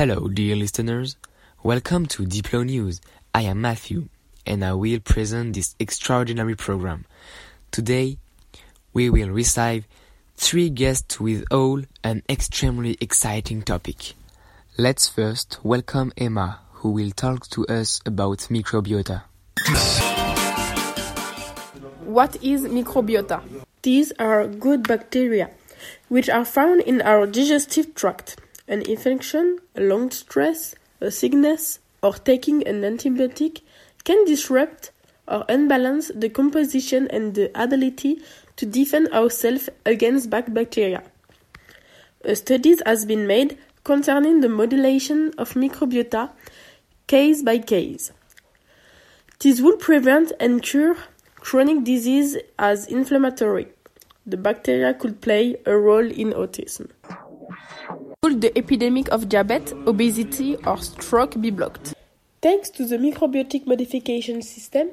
Hello, dear listeners. Welcome to Diplo News. I am Mathieu, and I will present this extraordinary program. Today, we will receive three guests with all an extremely exciting topic. Let's first welcome Emma, who will talk to us about microbiota. What is microbiota? These are good bacteria, which are found in our digestive tract. An infection, a long stress, a sickness, or taking an antibiotic can disrupt or unbalance the composition and the ability to defend ourselves against bad bacteria. Uh, a study has been made concerning the modulation of microbiota case by case. This would prevent and cure chronic disease as inflammatory. The bacteria could play a role in autism. Could the epidemic of diabetes, obesity, or stroke be blocked? Thanks to the microbiotic modification system,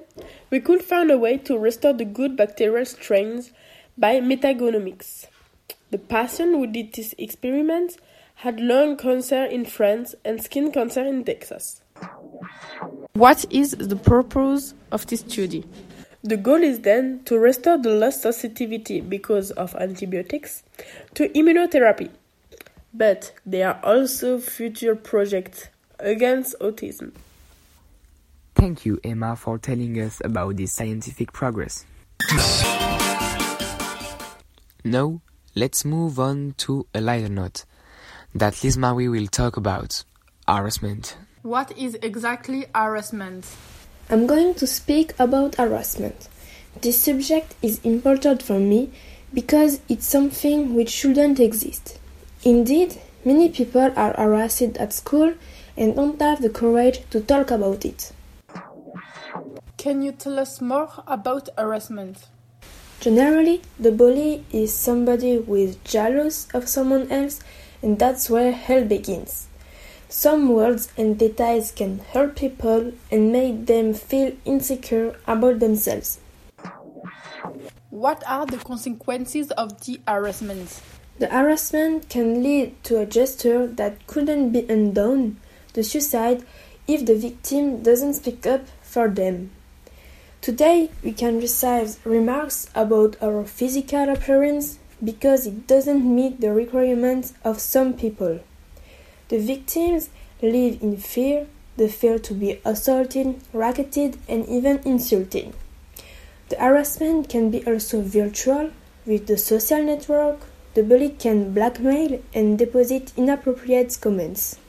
we could find a way to restore the good bacterial strains by metagenomics. The patient who did this experiment had lung cancer in France and skin cancer in Texas. What is the purpose of this study? The goal is then to restore the lost sensitivity because of antibiotics to immunotherapy. But there are also future projects against autism. Thank you, Emma, for telling us about this scientific progress. now, let's move on to a lighter note that Lise-Marie will talk about harassment. What is exactly harassment? I'm going to speak about harassment. This subject is important for me because it's something which shouldn't exist. Indeed, many people are harassed at school and don't have the courage to talk about it. Can you tell us more about harassment? Generally, the bully is somebody who is jealous of someone else, and that's where hell begins. Some words and details can hurt people and make them feel insecure about themselves. What are the consequences of the harassment? The harassment can lead to a gesture that couldn't be undone, the suicide, if the victim doesn't speak up for them. Today, we can receive remarks about our physical appearance because it doesn't meet the requirements of some people. The victims live in fear, the fear to be assaulted, racketed, and even insulted. The harassment can be also virtual with the social network. The bully can blackmail and deposit inappropriate comments.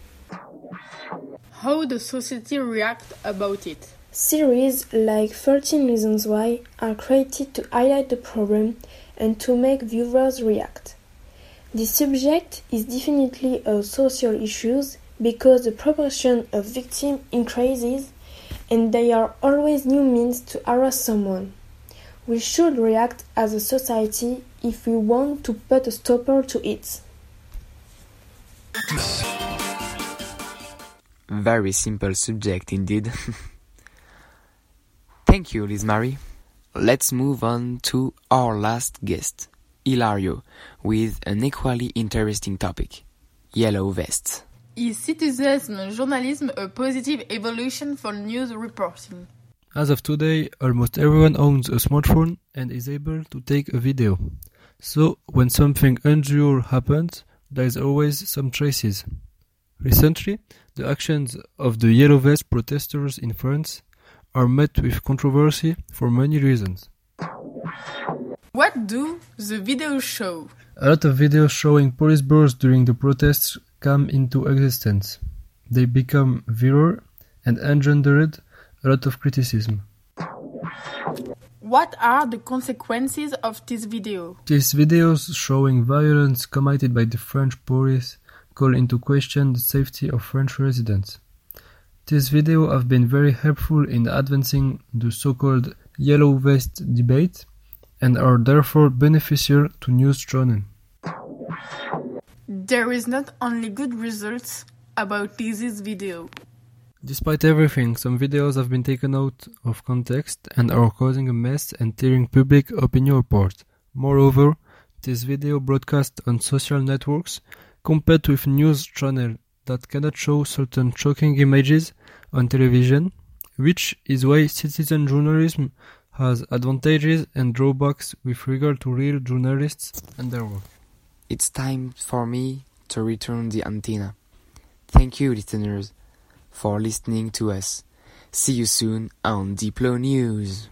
How the society react about it? Series like 13 Reasons Why are created to highlight the problem and to make viewers react. The subject is definitely a social issue because the proportion of victims increases and there are always new means to harass someone. We should react as a society if we want to put a stopper to it. Very simple subject indeed. Thank you, Lise-Marie. Let's move on to our last guest, Ilario, with an equally interesting topic yellow vests. Is citizen journalism a positive evolution for news reporting? As of today, almost everyone owns a smartphone and is able to take a video. So, when something unusual happens, there is always some traces. Recently, the actions of the Yellow Vest protesters in France are met with controversy for many reasons. What do the videos show? A lot of videos showing police bursts during the protests come into existence. They become viral and engendered a lot of criticism. What are the consequences of this video? These videos showing violence committed by the French police call into question the safety of French residents. These videos have been very helpful in advancing the so-called yellow vest debate and are therefore beneficial to news channels. There is not only good results about this video. Despite everything, some videos have been taken out of context and are causing a mess and tearing public opinion apart. Moreover, this video broadcast on social networks compared with news channel that cannot show certain shocking images on television, which is why citizen journalism has advantages and drawbacks with regard to real journalists and their work. It's time for me to return the antenna. Thank you, listeners, for listening to us. See you soon on Diplo News.